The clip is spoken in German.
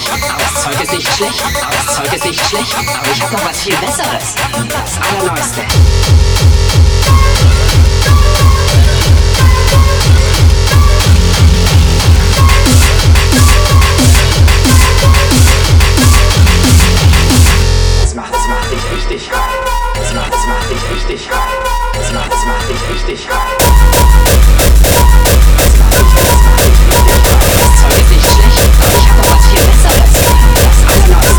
schlecht, das Zeug ist nicht schlecht, das Zeug ist nicht schlecht, aber ich hab noch was viel Besseres. Das Allerneueste. Es macht, es macht dich richtig rein. Es macht, es macht dich richtig rein. Es macht, es macht dich richtig rein. Es macht, es macht dich richtig rein. Sorry, bin schlecht, aber ich habe was viel Besseres. Das Ananas.